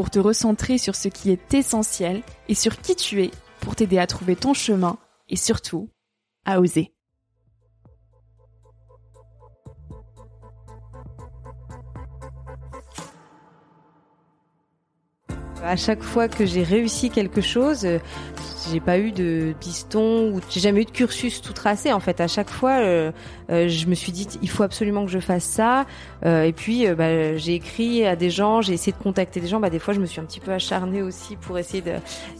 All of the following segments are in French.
pour te recentrer sur ce qui est essentiel et sur qui tu es pour t'aider à trouver ton chemin et surtout à oser. À chaque fois que j'ai réussi quelque chose, j'ai pas eu de piston ou j'ai jamais eu de cursus tout tracé. En fait, à chaque fois, euh, euh, je me suis dit il faut absolument que je fasse ça. Euh, et puis, bah, j'ai écrit à des gens, j'ai essayé de contacter des gens. Bah, des fois, je me suis un petit peu acharnée aussi pour essayer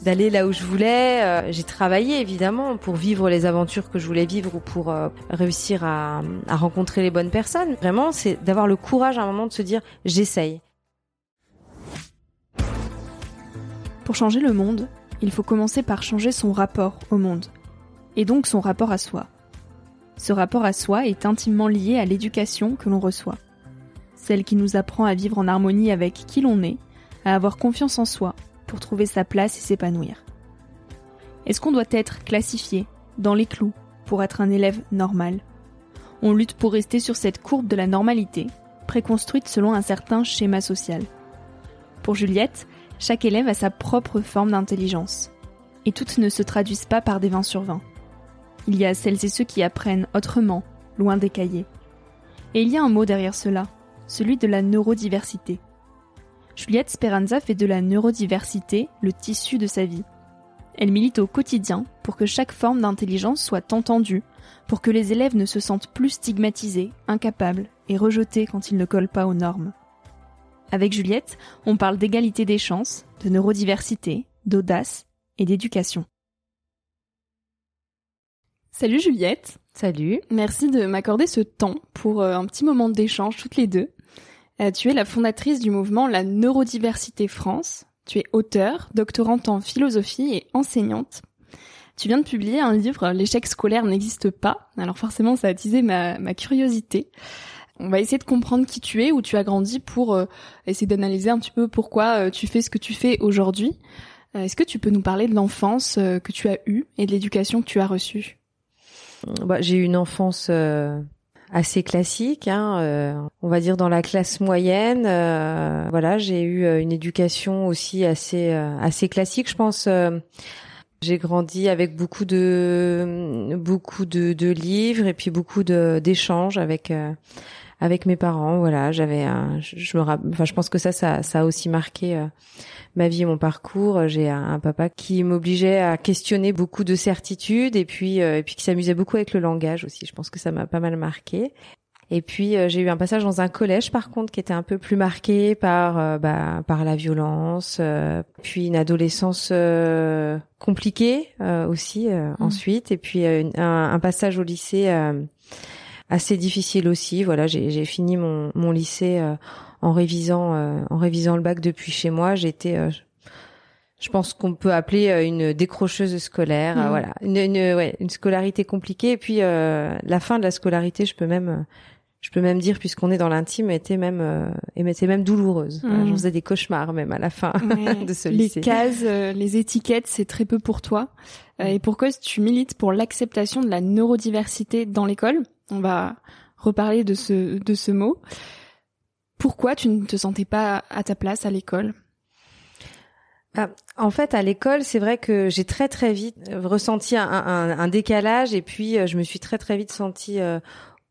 d'aller là où je voulais. j'ai travaillé évidemment pour vivre les aventures que je voulais vivre ou pour réussir à, à rencontrer les bonnes personnes. Vraiment, c'est d'avoir le courage à un moment de se dire j'essaye. Pour changer le monde, il faut commencer par changer son rapport au monde, et donc son rapport à soi. Ce rapport à soi est intimement lié à l'éducation que l'on reçoit, celle qui nous apprend à vivre en harmonie avec qui l'on est, à avoir confiance en soi pour trouver sa place et s'épanouir. Est-ce qu'on doit être classifié, dans les clous, pour être un élève normal? On lutte pour rester sur cette courbe de la normalité, préconstruite selon un certain schéma social. Pour Juliette, chaque élève a sa propre forme d'intelligence. Et toutes ne se traduisent pas par des 20 sur 20. Il y a celles et ceux qui apprennent autrement, loin des cahiers. Et il y a un mot derrière cela, celui de la neurodiversité. Juliette Speranza fait de la neurodiversité le tissu de sa vie. Elle milite au quotidien pour que chaque forme d'intelligence soit entendue, pour que les élèves ne se sentent plus stigmatisés, incapables et rejetés quand ils ne collent pas aux normes. Avec Juliette, on parle d'égalité des chances, de neurodiversité, d'audace et d'éducation. Salut Juliette. Salut. Merci de m'accorder ce temps pour euh, un petit moment d'échange toutes les deux. Euh, tu es la fondatrice du mouvement La Neurodiversité France. Tu es auteure, doctorante en philosophie et enseignante. Tu viens de publier un livre, L'échec scolaire n'existe pas. Alors forcément, ça a attisé ma, ma curiosité. On va essayer de comprendre qui tu es, où tu as grandi pour euh, essayer d'analyser un petit peu pourquoi euh, tu fais ce que tu fais aujourd'hui. Euh, est-ce que tu peux nous parler de l'enfance que tu as eue et de l'éducation que tu as reçue? Bah, J'ai eu une enfance assez classique, hein, on va dire dans la classe moyenne. voilà, j'ai eu une éducation aussi assez assez classique, je pense. j'ai grandi avec beaucoup de beaucoup de, livres et puis beaucoup d'échanges avec avec mes parents. Voilà, j'avais, je, me, enfin, je pense que ça, ça, ça a aussi marqué ma vie et mon parcours. J'ai un, papa qui m'obligeait à questionner beaucoup de certitudes et puis, et puis qui s'amusait beaucoup avec le langage aussi. Je pense que ça m'a pas mal marqué. Et puis euh, j'ai eu un passage dans un collège par contre qui était un peu plus marqué par euh, bah, par la violence, euh, puis une adolescence compliquée aussi mmh. ensuite, et puis un, un, passage au lycée assez difficile aussi. Voilà, j'ai fini mon, mon lycée en révisant en révisant le bac depuis chez moi. J'étais je pense qu'on peut appeler une décrocheuse scolaire, mmh. voilà, une, une, ouais, une scolarité compliquée. Et puis la fin de la scolarité, je peux même je peux même dire puisqu'on est dans l'intime était même euh, était même douloureuse. Mmh. Je faisais des cauchemars même à la fin de ce lycée. Les cases, euh, les étiquettes, c'est très peu pour toi. Euh, et pourquoi tu milites pour l'acceptation de la neurodiversité dans l'école On va reparler de ce de ce mot. Pourquoi tu ne te sentais pas à ta place à l'école? Bah, en fait, à l'école, c'est vrai que j'ai très très vite ressenti un, un, un, décalage et puis je me suis très très vite sentie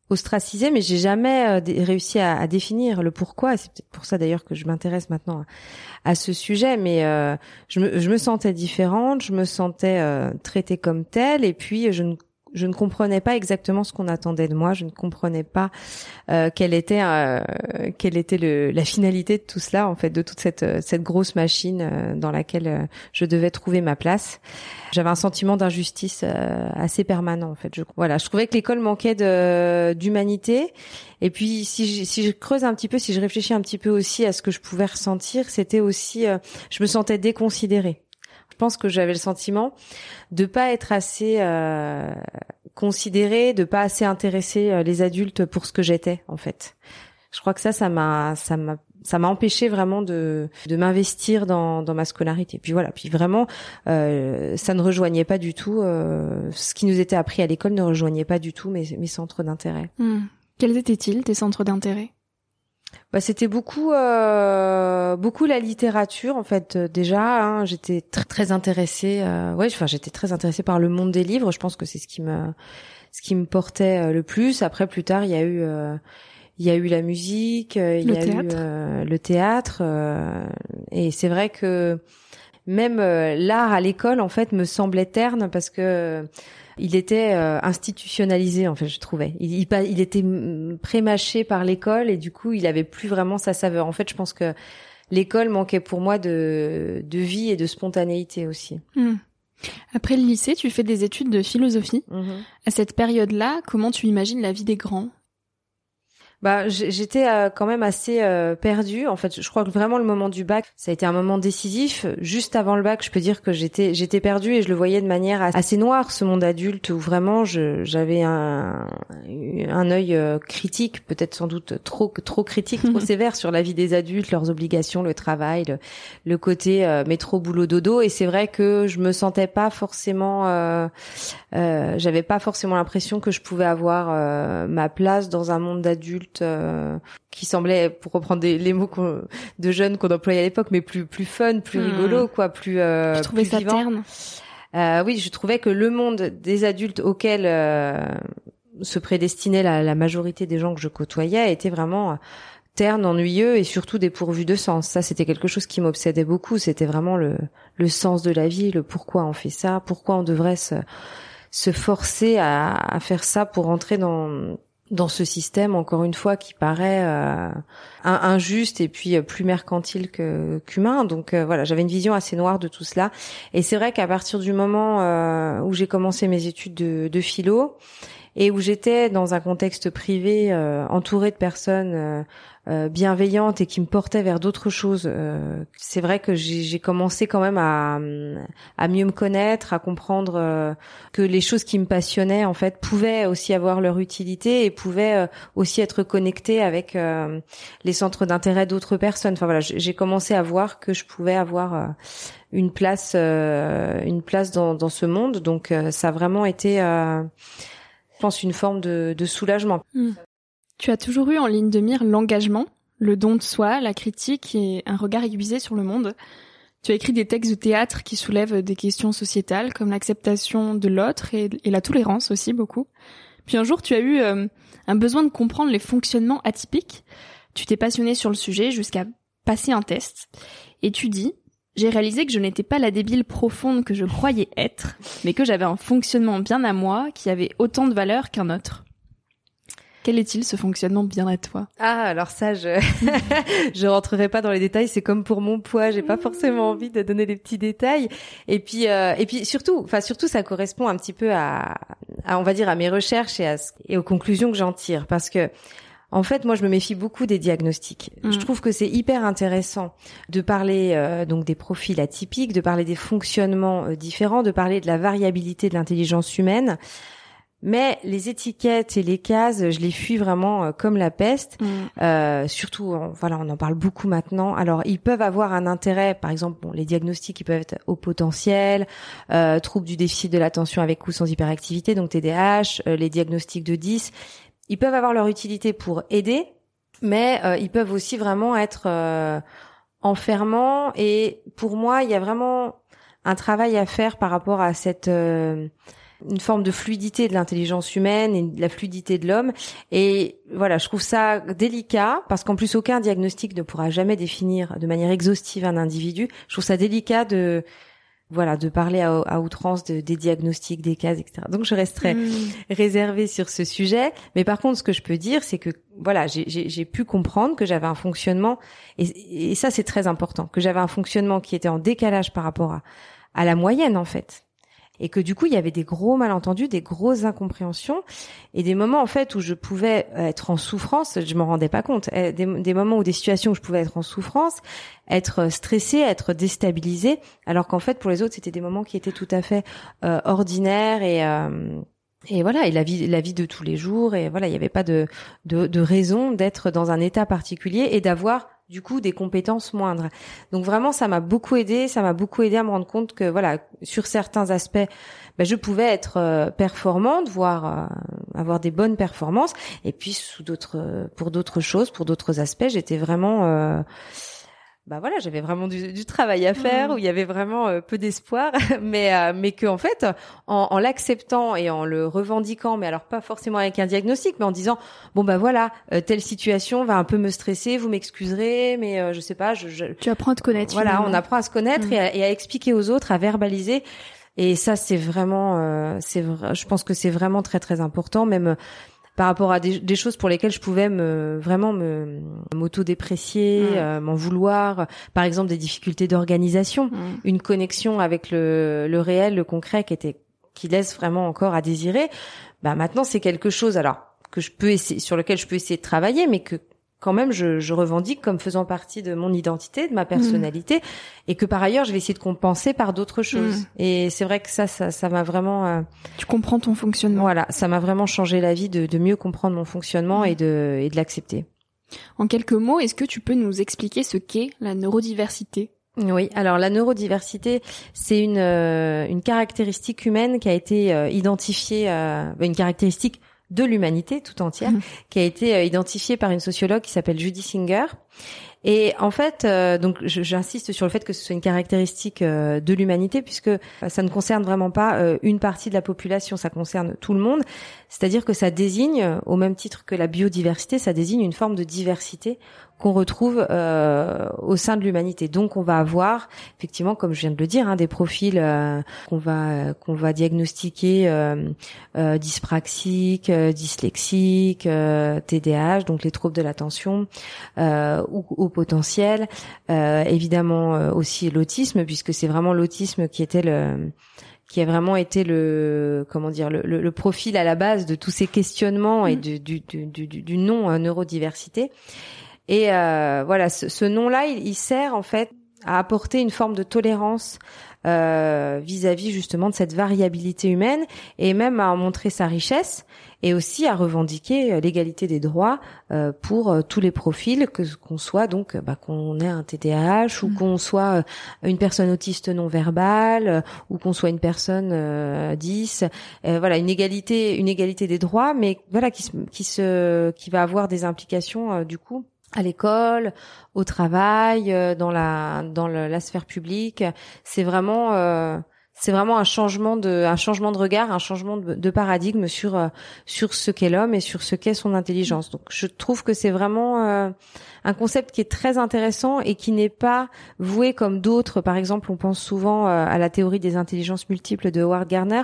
ostracisé, mais j'ai jamais euh, réussi à, définir le pourquoi. C'est peut-être pour ça d'ailleurs que je m'intéresse maintenant à, ce sujet. Mais euh, je, me, je, me, sentais différente, je me sentais euh, traitée comme telle, et puis je ne je ne comprenais pas exactement ce qu'on attendait de moi. Je ne comprenais pas euh, quelle était euh, quelle était le, la finalité de tout cela, en fait, de toute cette cette grosse machine euh, dans laquelle euh, je devais trouver ma place. J'avais un sentiment d'injustice assez permanent, en fait. Je, voilà, je trouvais que l'école manquait d'humanité. Et puis, si je, si je creuse un petit peu, si je réfléchis un petit peu aussi à ce que je pouvais ressentir, c'était aussi, je me sentais déconsidérée pense que j'avais le sentiment de pas être assez euh, considérée, de pas assez intéresser euh, les adultes pour ce que j'étais en fait. Je crois que ça, ça m'a, ça m'a, ça m'a empêché vraiment de de m'investir dans dans ma scolarité. Puis voilà, puis vraiment, euh, ça ne rejoignait pas du tout euh, ce qui nous était appris à l'école ne rejoignait pas du tout mes mes centres d'intérêt. Hmm. Quels étaient-ils tes centres d'intérêt? Bah, c'était beaucoup euh, beaucoup la littérature en fait euh, déjà hein, j'étais très très intéressée euh, ouais enfin j'étais très intéressée par le monde des livres. Je pense que c'est ce qui me ce qui me portait euh, le plus. Après plus tard il y a eu il y a eu la musique il y a eu le théâtre et c'est vrai que même l'art à l'école en fait me semblait terne parce que il était euh, institutionnalisé en fait, je trouvais. Il, il, il était prémâché par l'école et du coup, il avait plus vraiment sa saveur. En fait, je pense que l'école manquait pour moi de, de vie et de spontanéité aussi. Hmm. Après le lycée, tu fais des études de philosophie. Mmh à cette période-là, comment tu imagines la vie des grands? Bah, j'étais euh, quand même assez euh, perdue. En fait, je crois que vraiment le moment du bac, ça a été un moment décisif. Juste avant le bac, je peux dire que j'étais j'étais perdue et je le voyais de manière assez noire ce monde adulte où vraiment j'avais un un œil euh, critique, peut-être sans doute trop trop critique, trop sévère sur la vie des adultes, leurs obligations, le travail, le, le côté euh, métro boulot dodo. Et c'est vrai que je me sentais pas forcément, j'avais pas forcément l'impression que je pouvais avoir ma place dans un monde d'adultes euh, qui semblait, pour reprendre les mots de jeunes qu'on employait à l'époque, mais plus plus fun, plus hmm. rigolo, quoi, plus euh, Je trouvais ça terne. Euh, oui, je trouvais que le monde des adultes auxquels euh, se prédestinait la, la, majorité des gens que je côtoyais était vraiment terne, ennuyeux et surtout dépourvu de sens. Ça, c'était quelque chose qui m'obsédait beaucoup. C'était vraiment le, le sens de la vie, le pourquoi on fait ça, pourquoi on devrait se, se forcer à, à faire ça pour entrer dans dans ce système, encore une fois, qui paraît euh, injuste et puis euh, plus mercantile qu'humain. Donc euh, voilà, j'avais une vision assez noire de tout cela. Et c'est vrai qu'à partir du moment où j'ai commencé mes études de, de, philo et où j'étais dans un contexte privé, entouré de personnes bienveillante et qui me portait vers d'autres choses. Euh, c'est vrai que j'ai commencé quand même à, à mieux me connaître, à comprendre euh, que les choses qui me passionnaient en fait pouvaient aussi avoir leur utilité et pouvaient aussi être connectées avec les centres d'intérêt d'autres personnes. Enfin voilà, j'ai commencé à voir que je pouvais avoir une place, une place dans, dans ce monde. Donc ça a vraiment été, je pense, une forme de, de soulagement. Hmm. Tu as toujours eu en ligne de mire l'engagement, le don de soi, la critique et un regard aiguisé sur le monde. Tu as écrit des textes de théâtre qui soulèvent des questions sociétales comme l'acceptation de l'autre et, la tolérance aussi beaucoup. Puis un jour, tu as eu un besoin de comprendre les fonctionnements atypiques. Tu t'es passionné sur le sujet jusqu'à passer un test. Et tu dis, j'ai réalisé que je n'étais pas la débile profonde que je croyais être, mais que j'avais un fonctionnement bien à moi qui avait autant de valeur qu'un autre. Quel est-il ce fonctionnement bien à toi? Ah, alors ça, je je rentrerai pas dans les détails. C'est comme pour mon poids, j'ai pas forcément envie de donner des petits détails. Et puis euh, et puis surtout, enfin surtout, ça correspond un petit peu à, à on va dire à mes recherches et à et aux conclusions que j'en tire, parce que en fait, moi, je me méfie beaucoup des diagnostics. Je mm. trouve que c'est hyper intéressant de parler euh, donc des profils atypiques, de parler des fonctionnements euh, différents, de parler de la variabilité de l'intelligence humaine. Mais les étiquettes et les cases, je les fuis vraiment euh, comme la peste. Mm. surtout, voilà, on en parle beaucoup maintenant. Alors, ils peuvent avoir un intérêt. Par exemple, bon, les diagnostics, ils peuvent être au potentiel, troubles du déficit de l'attention avec ou sans hyperactivité, donc TDAH, les diagnostics de 10 ils peuvent avoir leur utilité pour aider, mais euh, ils peuvent aussi vraiment être euh, enfermants. Et pour moi, il y a vraiment un travail à faire par rapport à cette euh, une forme de fluidité de l'intelligence humaine et de la fluidité de l'homme. Et voilà, je trouve ça délicat parce qu'en plus aucun diagnostic ne pourra jamais définir de manière exhaustive un individu. Je trouve ça délicat de voilà, de parler à, outrance de, des diagnostics, des cases, etc. Donc je resterai hmm. réservée sur ce sujet. Mais par contre, ce que je peux dire, c'est que voilà, j'ai pu comprendre que j'avais un fonctionnement, et, et ça c'est très important, que j'avais un fonctionnement qui était en décalage par rapport à, à la moyenne en fait et que du coup il y avait des gros malentendus, des grosses incompréhensions et des moments en fait où je pouvais être en souffrance, je m'en rendais pas compte, eh, des, moments où des situations où je pouvais être en souffrance, être stressée, être déstabilisée, alors qu'en fait pour les autres c'était des moments qui étaient tout à fait euh, ordinaires et euh, et voilà et la vie la vie de tous les jours et voilà il n'y avait pas de de, de raison d'être dans un état particulier et d'avoir du coup des compétences moindres. Donc vraiment ça m'a beaucoup aidé, ça m'a beaucoup aidé à me rendre compte que voilà sur certains aspects ben, je pouvais être euh, performante, voire euh, avoir des bonnes performances, et puis sous d'autres pour d'autres choses, pour d'autres aspects, j'étais vraiment euh, bah voilà, j'avais vraiment du, du, travail à faire, mmh. où il y avait vraiment euh, peu d'espoir, mais euh, mais que en fait, en, en l'acceptant et en le revendiquant, mais alors pas forcément avec un diagnostic, mais en disant bon bah voilà, euh, telle situation va un peu me stresser, vous m'excuserez, mais je sais pas, je, je, tu apprends à te connaître. Voilà, on apprend à se connaître mmh. et, à, et, à, expliquer aux autres, à verbaliser. Et ça, c'est vraiment, c'est, je pense que c'est vraiment très très important, même par rapport à des, choses pour lesquelles je pouvais me vraiment me m'auto-déprécier, mmh. euh, m'en vouloir. Par exemple, des difficultés d'organisation, mmh. une connexion avec le, le réel, le concret, qui était qui laisse vraiment encore à désirer. Bah maintenant, c'est quelque chose alors que je peux essayer, sur lequel je peux essayer de travailler, mais que quand même je, je, revendique comme faisant partie de mon identité, de ma personnalité, mm. et que par ailleurs je vais essayer de compenser par d'autres choses. Mm. Et c'est vrai que ça, ça, m'a vraiment. Euh, tu comprends ton fonctionnement. Voilà, ça m'a vraiment changé la vie de, de mieux comprendre mon fonctionnement mm. et de et de l'accepter. En quelques mots, est-ce que tu peux nous expliquer ce qu'est la neurodiversité? Oui, alors la neurodiversité, c'est une, euh, une caractéristique humaine qui a été euh, identifiée, une caractéristique de l'humanité tout entière, mhm. qui a été euh, identifiée par une sociologue qui s'appelle Judy Singer. Et en fait, euh, donc j'insiste sur le fait que ce soit une caractéristique euh, de l'humanité, puisque ça ne concerne vraiment pas une partie de la population, ça concerne tout le monde. C'est-à-dire que ça désigne, au même titre que la biodiversité, ça désigne une forme de diversité qu'on retrouve euh, au sein de l'humanité. Donc on va avoir effectivement, comme je viens de le dire, hein, des profils euh, qu'on va qu'on va diagnostiquer euh, euh dyspraxiques, dyslexiques, TDAH, donc les troubles de l'attention, ou au potentiel. évidemment aussi l'autisme, puisque c'est vraiment l'autisme qui était le qui a vraiment été le comment dire le, le, profil à la base de tous ces questionnements et mmh. du, du, du, du, du non neurodiversité. Et euh, voilà, ce, nom-là, il, sert en fait à apporter une forme de tolérance euh, vis-à-vis justement de cette variabilité humaine et même à en montrer sa richesse et aussi à revendiquer euh, l'égalité des droits euh, pour euh, tous les profils que qu'on soit donc bah, qu'on ait un TDAH ou mm. qu'on soit une personne autiste non verbale ou qu'on soit une personne 10 voilà une égalité une égalité des droits mais voilà qui qui se qui va avoir des implications du coup à l'école, au travail, euh, dans la dans la sphère publique. C'est vraiment euh, c'est vraiment un changement de un changement de regard, un changement de, paradigme sur euh, sur ce qu'est l'homme et sur ce qu'est son intelligence. Donc je trouve que c'est vraiment euh, un concept qui est très intéressant et qui n'est pas voué comme d'autres. Par exemple, on pense souvent euh, à la théorie des intelligences multiples de Howard Gardner.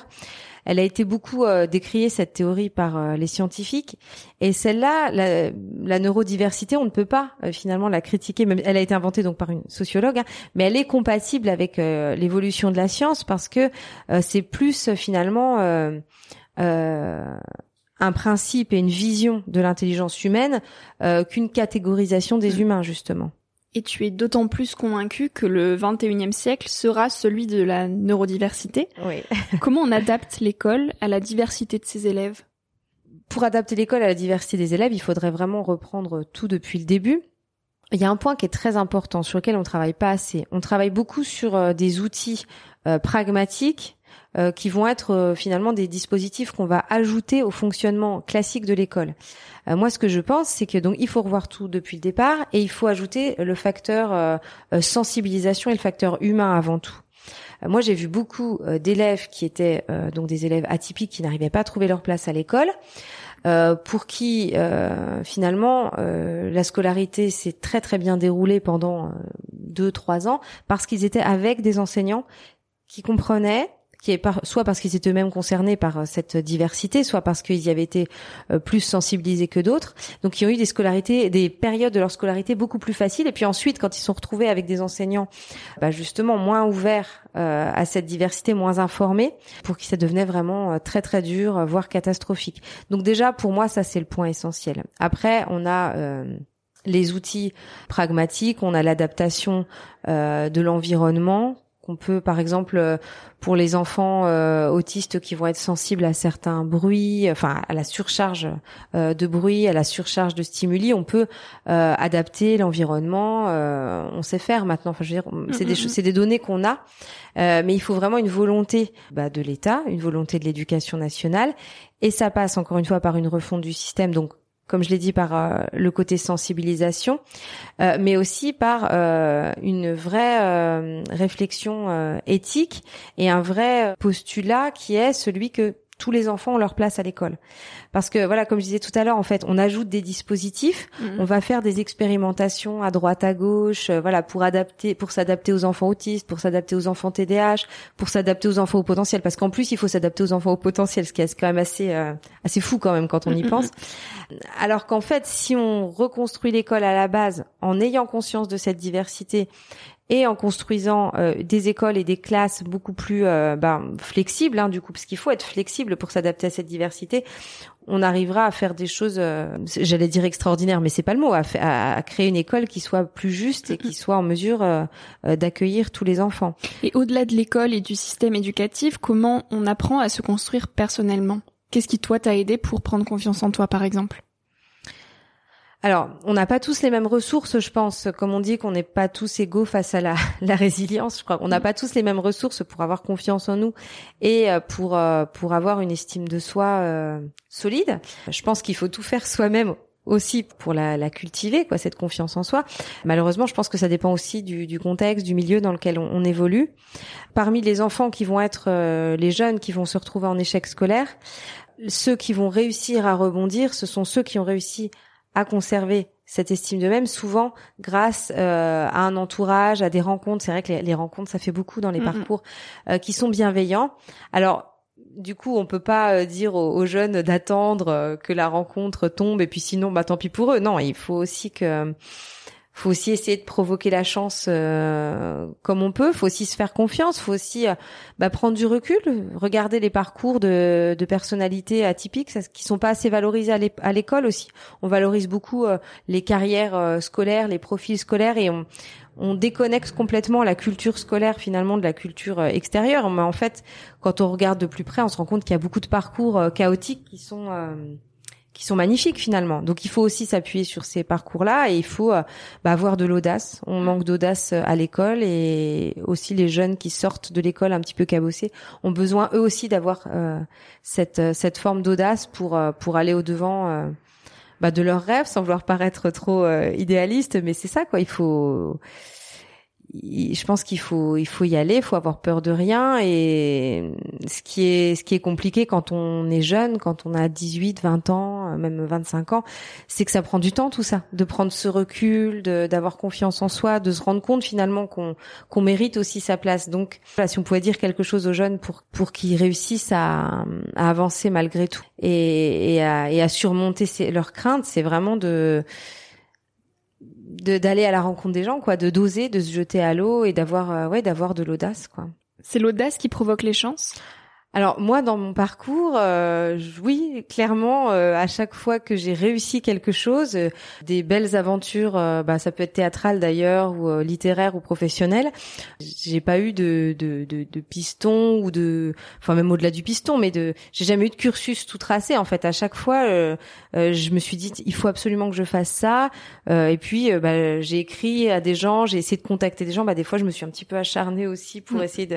Elle a été beaucoup euh, décriée cette théorie par euh, les scientifiques et celle-là, la, la, neurodiversité, on ne peut pas euh, finalement la critiquer. Même elle a été inventée donc par une sociologue, hein, mais elle est compatible avec l'évolution de la science parce que c'est plus finalement un principe et une vision de l'intelligence humaine qu'une catégorisation des mmh. humains justement. Et tu es d'autant plus convaincu que le 21e siècle sera celui de la neurodiversité. Oui. Comment on adapte l'école à la diversité de ses élèves? Pour adapter l'école à la diversité des élèves, il faudrait vraiment reprendre tout depuis le début. Il y a un point qui est très important sur lequel on travaille pas assez. On travaille beaucoup sur euh, des outils euh, pragmatiques euh, qui vont être euh, finalement des dispositifs qu'on va ajouter au fonctionnement classique de l'école. Euh, moi, ce que je pense, c'est que donc il faut revoir tout depuis le départ et il faut ajouter le facteur sensibilisation et le facteur humain avant tout. Moi, j'ai vu beaucoup d'élèves qui étaient donc des élèves atypiques qui n'arrivaient pas à trouver leur place à l'école. Euh, pour qui euh, finalement euh, la scolarité s'est très très bien déroulée pendant deux trois ans parce qu'ils étaient avec des enseignants qui comprenaient qui soit parce qu'ils étaient eux-mêmes concernés par euh, cette diversité, soit parce qu'ils y avaient été euh, plus sensibilisés que d'autres. Donc, ils ont eu des scolarités, des périodes de leur scolarité beaucoup plus faciles. Et puis ensuite, quand ils sont retrouvés avec des enseignants, bah justement moins ouverts euh, à cette diversité, moins informés, pour qui ça devenait vraiment très très dur, voire catastrophique. Donc déjà, pour moi, ça c'est le point essentiel. Après, on a les outils pragmatiques, on a l'adaptation de l'environnement qu'on peut, par exemple, euh, pour les enfants euh, autistes qui vont être sensibles à certains bruits, enfin à la surcharge euh, de bruit, à la surcharge de stimuli, on peut adapter l'environnement. on sait faire maintenant. Enfin, je veux dire, c'est des mm, mm, mm. c'est des données qu'on a, mais il faut vraiment une volonté bah, de l'État, une volonté de l'éducation nationale, et ça passe encore une fois par une refonte du système. Donc comme je l'ai dit, par euh, le côté sensibilisation, euh, mais aussi par euh, une vraie réflexion éthique et un vrai postulat qui est celui que tous les enfants ont leur place à l'école. Parce que voilà, comme je disais tout à l'heure, en fait, on ajoute des dispositifs, mhm. on va faire des expérimentations à droite, à gauche, euh, voilà, pour adapter, pour s'adapter aux enfants autistes, pour s'adapter aux enfants TDAH, pour s'adapter aux enfants au potentiel. Parce qu'en plus, il faut s'adapter aux enfants au potentiel, ce qui est quand même assez euh, assez fou quand même quand on y pense. Alors qu'en fait, si on reconstruit l'école à la base en ayant conscience de cette diversité et en construisant euh, des écoles et des classes beaucoup plus euh, ben, flexibles, hein, du coup, parce qu'il faut être flexible pour s'adapter à cette diversité, on arrivera à faire des choses, euh, j'allais dire extraordinaires, mais c'est pas le mot, à, à, créer une école qui soit plus juste et qui soit en mesure d'accueillir tous les enfants. Et au-delà de l'école et du système éducatif, comment on apprend à se construire personnellement? Qu'est-ce qui toi t'a aidé pour prendre confiance en toi, par exemple? Alors, on n'a pas tous les mêmes ressources, je pense. Comme on dit qu'on n'est pas tous égaux face à la, résilience, je crois qu'on n'a pas tous les mêmes ressources pour avoir confiance en nous et euh, pour euh, pour avoir une estime de soi euh, solide. Je pense qu'il faut tout faire soi-même aussi pour la, la, cultiver, quoi, cette confiance en soi. Malheureusement, je pense que ça dépend aussi du, du contexte, du milieu dans lequel on, évolue. Parmi les enfants qui vont être les jeunes qui vont se retrouver en échec scolaire, ceux qui vont réussir à rebondir, ce sont ceux qui ont réussi à conserver cette estime d'eux-mêmes, souvent grâce euh, à un entourage, à des rencontres. C'est vrai que les, rencontres, ça fait beaucoup dans les parcours euh, qui sont bienveillants. Alors, du coup, on peut pas euh, dire aux, jeunes d'attendre que la rencontre tombe et puis sinon, bah tant pis pour eux. Non, il faut aussi que faut aussi essayer de provoquer la chance euh, comme on peut. Faut aussi se faire confiance. Faut aussi euh, bah, prendre du recul, regarder les parcours de, de personnalités atypiques, qui sont pas assez valorisés à l'école aussi. On valorise beaucoup euh, les carrières scolaires, les profils scolaires, et on, on déconnecte complètement la culture scolaire finalement de la culture extérieure. Mais en fait, quand on regarde de plus près, on se rend compte qu'il y a beaucoup de parcours chaotiques qui sont qui sont magnifiques finalement. Donc il faut aussi s'appuyer sur ces parcours-là et il faut euh, bah, avoir de l'audace. On manque d'audace euh, à l'école et aussi les jeunes qui sortent de l'école un petit peu cabossés ont besoin eux aussi d'avoir euh, cette cette forme d'audace pour pour aller au devant bah, de leurs rêves sans vouloir paraître trop idéaliste, mais c'est ça quoi. Il faut je pense qu'il faut il faut y aller, il faut avoir peur de rien et ce qui est ce qui est compliqué quand on est jeune, quand on a 18, 20 ans, même 25 ans, c'est que ça prend du temps tout ça, de prendre ce recul, d'avoir confiance en soi, de se rendre compte finalement qu'on qu'on mérite aussi sa place. Donc si on pouvait dire quelque chose aux jeunes pour pour qu'ils réussissent à, à avancer malgré tout et, et à, et à surmonter leurs craintes, c'est vraiment de d'aller à la rencontre des gens, quoi, de doser, de se jeter à l'eau et d'avoir, euh, ouais, d'avoir de l'audace, quoi. C'est l'audace qui provoque les chances? Alors moi, dans mon parcours, euh, oui, clairement, euh, à chaque fois que j'ai réussi quelque chose, euh, des belles aventures, bah, ça peut être théâtral d'ailleurs, ou littéraire ou professionnel, j'ai pas eu de, de, de, de, piston ou de, enfin même au-delà du piston, mais de, j'ai jamais eu de cursus tout tracé. En fait, à chaque fois, je me suis dit, il faut absolument que je fasse ça. et puis, bah, j'ai écrit à des gens, j'ai essayé de contacter des gens. Bah, des fois, je me suis un petit peu acharnée aussi pour mm. essayer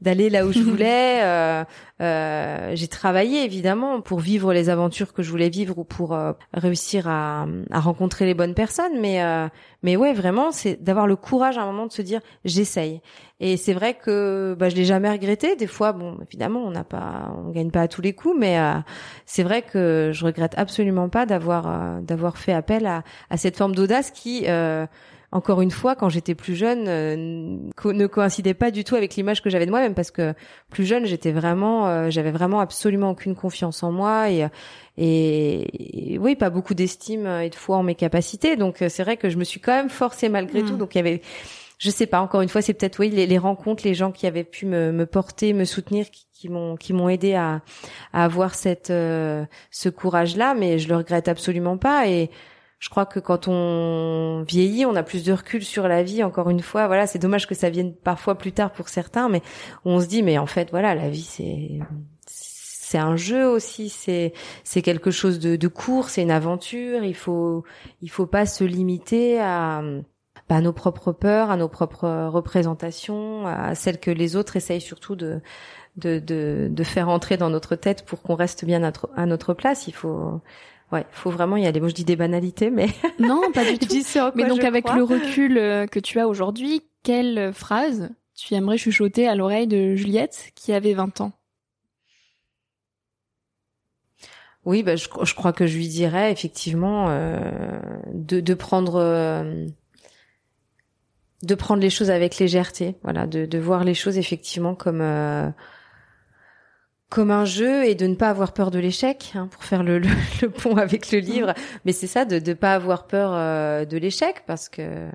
d'aller là où je voulais. Euh, j'ai travaillé évidemment pour vivre les aventures que je voulais vivre ou pour euh, réussir à, à, rencontrer les bonnes personnes. Mais euh, mais ouais, vraiment, c'est d'avoir le courage à un moment de se dire j'essaye. Et c'est vrai que bah, je l'ai jamais regretté. Des fois, bon, évidemment, on n'a pas, on gagne pas à tous les coups, mais c'est vrai que je regrette absolument pas d'avoir d'avoir fait appel à, à cette forme d'audace qui encore une fois, quand j'étais plus jeune, euh, ne coïncidait pas du tout avec l'image que j'avais de moi-même parce que plus jeune, j'étais vraiment, euh, j'avais vraiment absolument aucune confiance en moi et, et, oui, pas beaucoup d'estime et de foi en mes capacités. Donc euh, c'est vrai que je me suis quand même forcée malgré tout. Mm. Donc il y avait je sais pas encore une fois c'est peut-être oui les, les, rencontres les gens qui avaient pu me, me porter me soutenir qui, m'ont qui m'ont aidé à, à avoir cette ce courage là mais je le regrette absolument pas et je crois que quand on vieillit, on a plus de recul sur la vie. Encore une fois, voilà, c'est dommage que ça vienne parfois plus tard pour certains, mais on se dit, mais en fait, voilà, la vie, c'est c'est un jeu aussi, c'est c'est quelque chose de, de court, c'est une aventure. Il faut il faut pas se limiter à bah, nos propres peurs, à nos propres représentations, à celles que les autres essayent surtout de de, de, de faire entrer dans notre tête pour qu'on reste bien à notre, à notre place. Il faut Ouais, faut vraiment y aller. Moi, je dis des banalités, mais non, pas du tout. mais donc, avec le recul euh, que tu as aujourd'hui, quelle phrase tu aimerais chuchoter à l'oreille de Juliette qui avait 20 ans? Oui, bah, je, je, crois que je lui dirais effectivement euh, de, de, prendre euh, de prendre les choses avec légèreté, voilà, de, de voir les choses effectivement comme euh, comme un jeu et de ne pas avoir peur de l'échec hein, pour faire le, le, pont avec le livre. Mais c'est ça de ne pas avoir peur euh, de l'échec parce que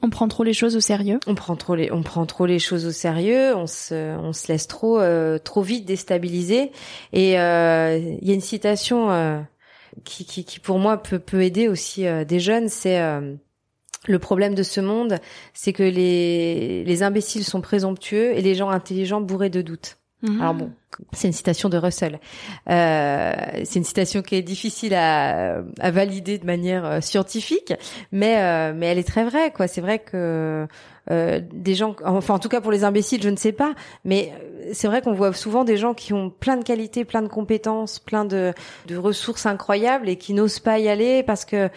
on prend trop les choses au sérieux. on prend trop les on prend trop les choses au sérieux on se on se laisse trop euh, trop vite déstabiliser. Et euh, il y a une citation qui, qui, qui pour moi peut peut aider aussi des jeunes c'est le problème de ce monde, c'est que les, les imbéciles sont présomptueux et les gens intelligents bourrés de doutes. Mhm. Alors bon, c'est une citation de Russell. Euh, c'est une citation qui est difficile à, à valider de manière euh, scientifique, mais euh, mais elle est très vraie. quoi. C'est vrai que euh, des gens, enfin en tout cas pour les imbéciles, je ne sais pas, mais euh, c'est vrai qu'on voit souvent des gens qui ont plein de qualités, plein de compétences, plein de, de ressources incroyables et qui n'osent pas y aller parce que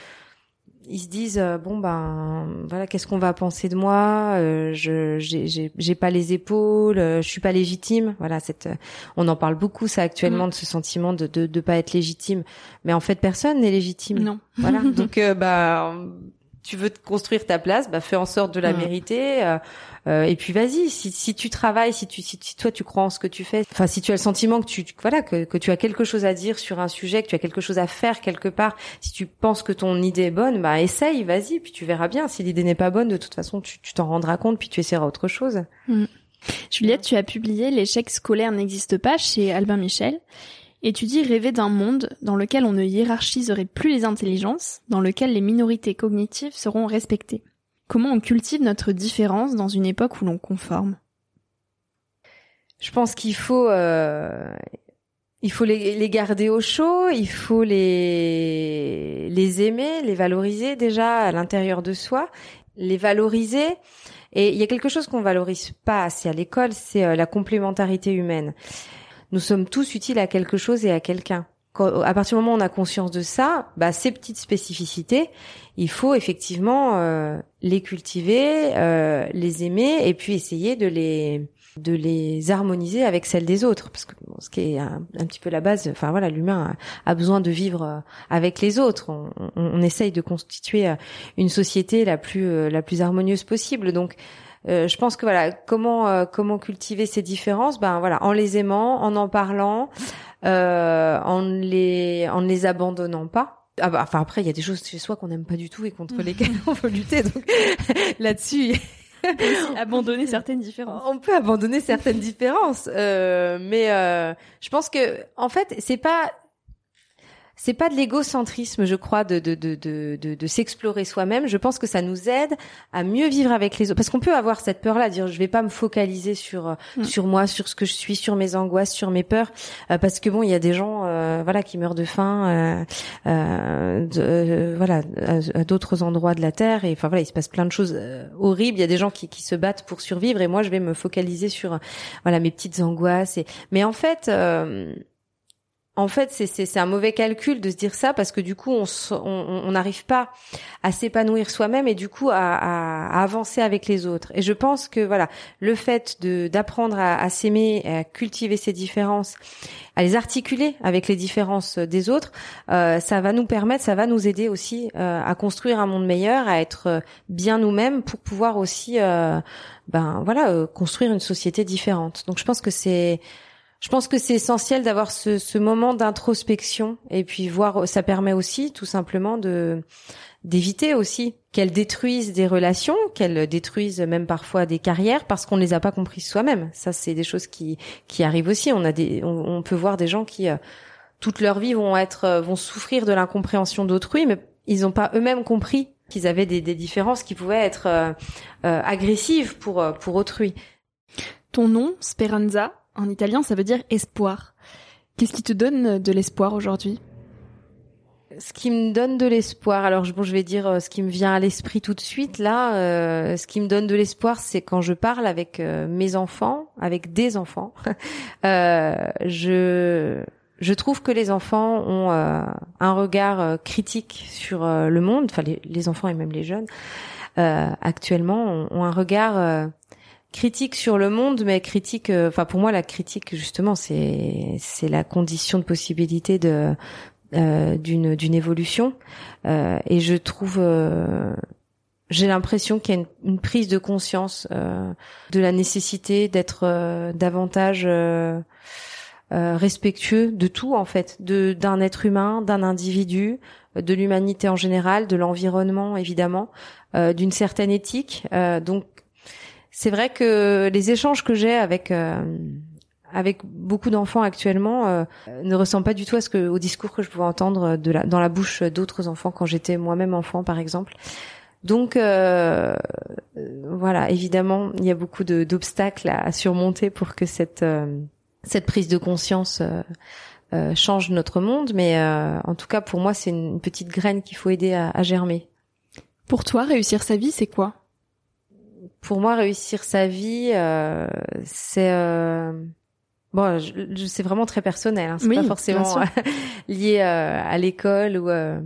ils se disent euh, bon ben voilà qu'est-ce qu'on va penser de moi euh, je j'ai j'ai pas les épaules euh, je suis pas légitime. Voilà cette on en parle beaucoup ça actuellement mm. de ce sentiment de, de de pas être légitime. Mais en fait personne n'est légitime. Non. Voilà. Donc bah tu veux te construire ta place, bah fais en sorte de la mm. mériter. Euh, euh, et puis vas-y. Si, si tu travailles, si tu si, toi tu crois en ce que tu fais, enfin si tu as le sentiment que tu voilà que, que tu as quelque chose à dire sur un sujet, que tu as quelque chose à faire quelque part, si tu penses que ton idée est bonne, bah essaye, vas-y, puis tu verras bien. Si l'idée n'est pas bonne, de toute façon tu t'en rendras compte, puis tu essaieras autre chose. Mm. Juliette, tu as publié L'échec scolaire n'existe pas chez Albin Michel. Et tu dis rêver d'un monde dans lequel on ne hiérarchiserait plus les intelligences, dans lequel les minorités cognitives seront respectées. Comment on cultive notre différence dans une époque où l'on conforme? Je pense qu'il faut euh, il faut les, les, garder au chaud, il faut les les aimer, les valoriser déjà à l'intérieur de soi, les valoriser. Et il y a quelque chose qu'on valorise pas assez à l'école, c'est euh, la complémentarité humaine nous sommes tous utiles à quelque chose et à quelqu'un. à partir du moment où on a conscience de ça, bah, ces petites spécificités, il faut effectivement euh, les cultiver, euh, les aimer et puis essayer de les de les harmoniser avec celles des autres. Parce que ce qui est un, petit peu la base enfin voilà l'humain a, besoin de vivre euh, avec les autres. On, on, essaye de constituer une société la plus la plus harmonieuse possible. Donc je pense que voilà comment comment cultiver ces différences? Ben voilà en les aimant en en parlant euh, en les en ne les abandonnant pas. Ah bah, enfin après il y a des choses chez soi qu'on n'aime pas du tout et contre lesquelles on veut lutter. Donc là-dessus. abandonner certaines différences. On peut abandonner certaines différences, euh, mais euh, je pense que en fait c'est pas c'est pas de l'égocentrisme, je crois, de de de de de, de s'explorer soi-même. Je pense que ça nous aide à mieux vivre avec les autres, parce qu'on peut avoir cette peur-là, dire je vais pas me focaliser sur euh, mm. sur moi, sur ce que je suis, sur mes angoisses, sur mes peurs, euh, parce que bon, il y a des gens, euh, voilà, qui meurent de faim, de, voilà, à, d'autres endroits de la terre, et enfin voilà, il se passe plein de choses horribles. Il y a des gens qui qui se battent pour survivre, et moi, je vais me focaliser sur voilà mes petites angoisses. Et mais en fait en fait, c'est un mauvais calcul de se dire ça parce que du coup, on n'arrive pas à s'épanouir soi-même et du coup à, avancer avec les autres. Et je pense que voilà, le fait de d'apprendre à, s'aimer, à cultiver ses différences, à les articuler avec les différences des autres, euh, ça va nous permettre, ça va nous aider aussi euh, à construire un monde meilleur, à être bien nous-mêmes pour pouvoir aussi, euh, ben voilà, construire une société différente. Donc je pense que c'est je pense que c'est essentiel d'avoir ce, ce, moment d'introspection et puis voir. Ça permet aussi, tout simplement, de d'éviter aussi qu'elles détruisent des relations, qu'elles détruisent même parfois des carrières parce qu'on ne les a pas comprises soi-même. Ça, c'est des choses qui qui arrivent aussi. On a des, on, peut voir des gens qui euh, toute leur vie vont être, euh, vont souffrir de l'incompréhension d'autrui, mais ils n'ont pas eux-mêmes compris qu'ils avaient des, des, différences qui pouvaient être euh, agressives pour pour autrui. Ton nom, Speranza, en italien, ça veut dire espoir. Qu'est-ce qui te donne de l'espoir aujourd'hui? Ce qui me donne de l'espoir, alors bon, je vais dire euh, ce qui me vient à l'esprit tout de suite là. Euh, ce qui me donne de l'espoir, c'est quand je parle avec euh, mes enfants, avec des enfants. je je trouve que les enfants ont un regard critique sur le monde. Enfin, les, les, enfants et même les jeunes actuellement ont, un regard critique sur le monde, mais critique. Euh, enfin, pour moi, la critique, justement, c'est c'est la condition de possibilité de euh, d'une d'une évolution. Euh, et je trouve, euh, j'ai l'impression qu'il y a une, prise de conscience euh, de la nécessité d'être davantage respectueux de tout, en fait, de d'un être humain, d'un individu, de l'humanité en général, de l'environnement évidemment, d'une certaine éthique. donc c'est vrai que les échanges que j'ai avec euh, avec beaucoup d'enfants actuellement euh, ne ressemblent pas du tout à ce que au discours que je pouvais entendre de la, dans la bouche d'autres enfants quand j'étais moi-même enfant par exemple. Donc euh, voilà, évidemment, il y a beaucoup d'obstacles à, surmonter pour que cette cette prise de conscience change notre monde, mais en tout cas pour moi c'est une petite graine qu'il faut aider à, à germer. Pour toi, réussir sa vie, c'est quoi? Pour moi, réussir sa vie, euh, c'est euh, bon, je, c'est vraiment très personnel. Hein, c'est pas forcément lié euh, à l'école ou. Euh,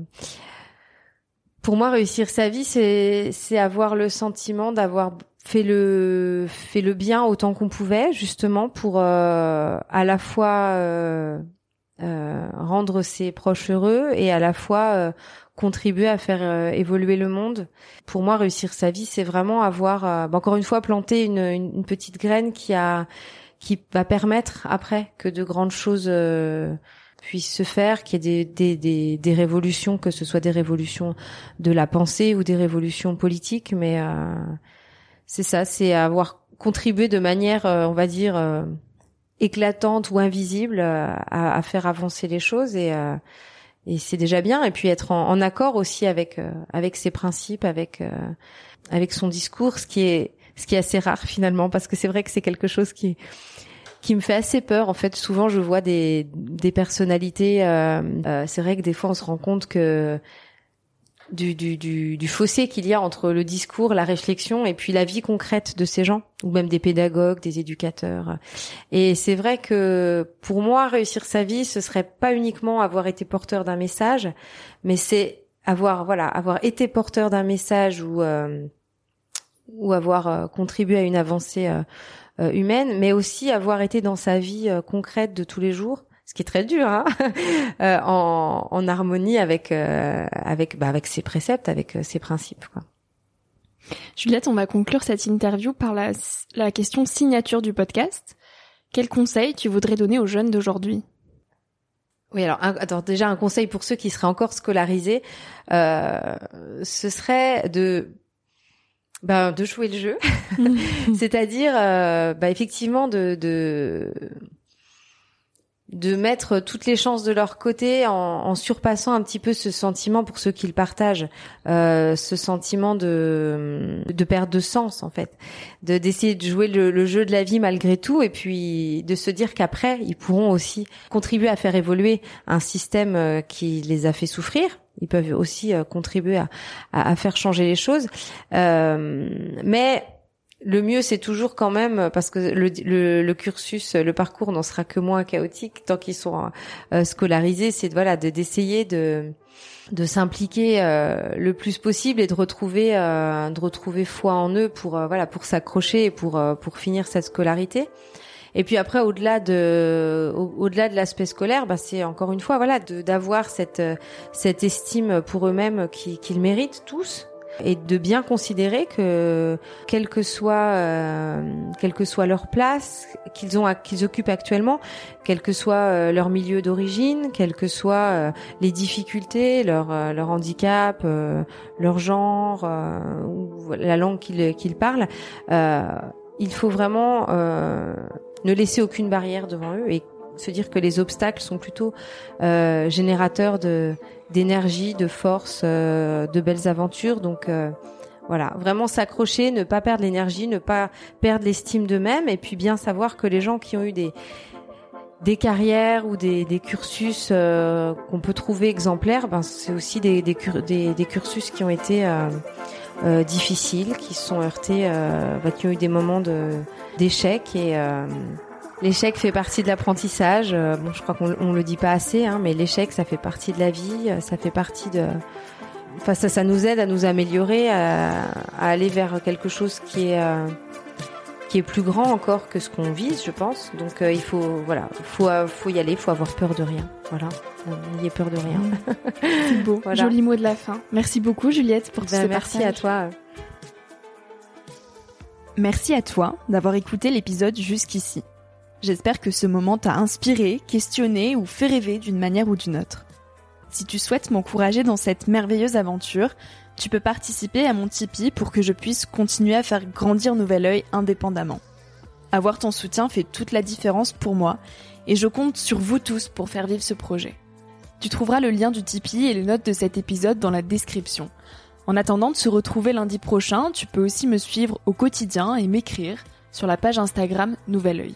pour moi, réussir sa vie, c'est c'est avoir le sentiment d'avoir fait le fait le bien autant qu'on pouvait, justement pour à la fois rendre ses proches heureux et à la fois contribuer à faire euh, évoluer le monde. Pour moi, réussir sa vie, c'est vraiment avoir, euh, bah, encore une fois, planter une, une, petite graine qui a, qui va permettre après que de grandes choses euh, puissent se faire, qu'il y ait des, des, des, des, révolutions, que ce soit des révolutions de la pensée ou des révolutions politiques, mais c'est ça, c'est avoir contribué de manière, on va dire, éclatante ou invisible à, à, faire avancer les choses et et c'est déjà bien. Et puis être en, accord aussi avec euh, avec ses principes avec euh, avec son discours ce qui est ce qui est assez rare finalement parce que c'est vrai que c'est quelque chose qui qui me fait assez peur. En fait souvent je vois des des personnalités euh, c'est vrai que des fois on se rend compte que du, du, du, du fossé qu'il y a entre le discours, la réflexion et puis la vie concrète de ces gens, ou même des pédagogues, des éducateurs. Et c'est vrai que pour moi, réussir sa vie, ce serait pas uniquement avoir été porteur d'un message, mais c'est avoir voilà avoir été porteur d'un message ou euh, ou avoir euh, contribué à une avancée euh, humaine, mais aussi avoir été dans sa vie concrète de tous les jours ce qui est très dur, hein euh, en, en, harmonie avec euh, avec bah, avec ses préceptes, avec euh, ses principes. Quoi. Juliette, on va conclure cette interview par la, la question signature du podcast. Quel conseil tu voudrais donner aux jeunes d'aujourd'hui? Oui, alors, un, déjà un conseil pour ceux qui seraient encore scolarisés, euh, ce serait de ben, de jouer le jeu, c'est-à-dire euh, bah, effectivement de, de de mettre toutes les chances de leur côté en, en, surpassant un petit peu ce sentiment pour ceux qui le partagent, euh, ce sentiment de, de perte de sens en fait, de d'essayer de jouer le, le, jeu de la vie malgré tout et puis de se dire qu'après ils pourront aussi contribuer à faire évoluer un système euh, qui les a fait souffrir. Ils peuvent aussi euh, contribuer à, à, à, faire changer les choses, euh, mais le mieux, c'est toujours quand même, parce que le, le, cursus, le parcours n'en sera que moins chaotique tant qu'ils sont euh, scolarisés, c'est voilà d'essayer de de s'impliquer euh, le plus possible et de retrouver euh, de retrouver foi en eux pour voilà pour s'accrocher et pour pour finir cette scolarité. Et puis après, au-delà de, au-delà de l'aspect scolaire, bah, c'est encore une fois, voilà, d'avoir cette cette estime pour eux-mêmes qu'ils méritent tous, et de bien considérer que quelle que soit euh, que soit leur place qu'ils ont qu'ils occupent actuellement, quel que soit euh, leur milieu d'origine, quelles que soient euh, les difficultés, leur leur handicap, leur genre ou la langue qu'ils qu'ils parlent, il faut vraiment ne laisser aucune barrière devant eux et se dire que les obstacles sont plutôt euh, générateurs de d'énergie, de force, euh, de belles aventures. Donc euh, voilà, vraiment s'accrocher, ne pas perdre l'énergie, ne pas perdre l'estime d'eux-mêmes, et puis bien savoir que les gens qui ont eu des des carrières ou des, des cursus euh, qu'on peut trouver exemplaires, ben c'est aussi des, des, des, cursus qui ont été euh, euh, difficiles, qui se sont heurtés, ben, qui ont eu des moments de d'échec et L'échec fait partie de l'apprentissage. Euh, bon, je crois qu'on on le dit pas assez, hein, mais l'échec, ça fait partie de la vie, euh, ça fait partie de. Enfin, ça, ça nous aide à nous améliorer, à, aller vers quelque chose qui est euh, qui est plus grand encore que ce qu'on vise, je pense. Donc, il faut, voilà, faut, faut y aller, faut avoir peur de rien. Voilà, n'ayez peur de rien. C'est beau. Joli mot de la fin. Merci beaucoup, Juliette, pour ben, ce Merci à toi. Merci à toi d'avoir écouté l'épisode jusqu'ici. J'espère que ce moment t'a inspiré, questionné ou fait rêver d'une manière ou d'une autre. Si tu souhaites m'encourager dans cette merveilleuse aventure, tu peux participer à mon Tipeee pour que je puisse continuer à faire grandir Nouvel Oeil indépendamment. Avoir ton soutien fait toute la différence pour moi et je compte sur vous tous pour faire vivre ce projet. Tu trouveras le lien du Tipeee et les notes de cet épisode dans la description. En attendant de se retrouver lundi prochain, tu peux aussi me suivre au quotidien et m'écrire sur la page Instagram Nouvel Oeil.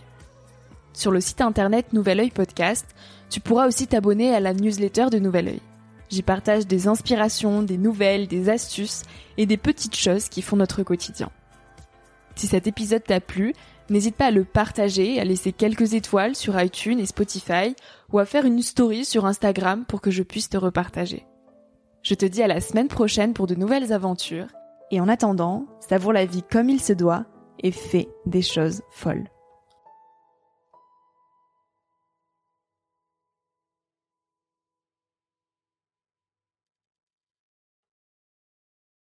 Sur le site internet Nouvel Oeil Podcast, tu pourras aussi t'abonner à la newsletter de Nouvel Oeil. J'y partage des inspirations, des nouvelles, des astuces et des petites choses qui font notre quotidien. Si cet épisode t'a plu, n'hésite pas à le partager, à laisser quelques étoiles sur iTunes et Spotify ou à faire une story sur Instagram pour que je puisse te repartager. Je te dis à la semaine prochaine pour de nouvelles aventures et en attendant, savoure la vie comme il se doit et fais des choses folles.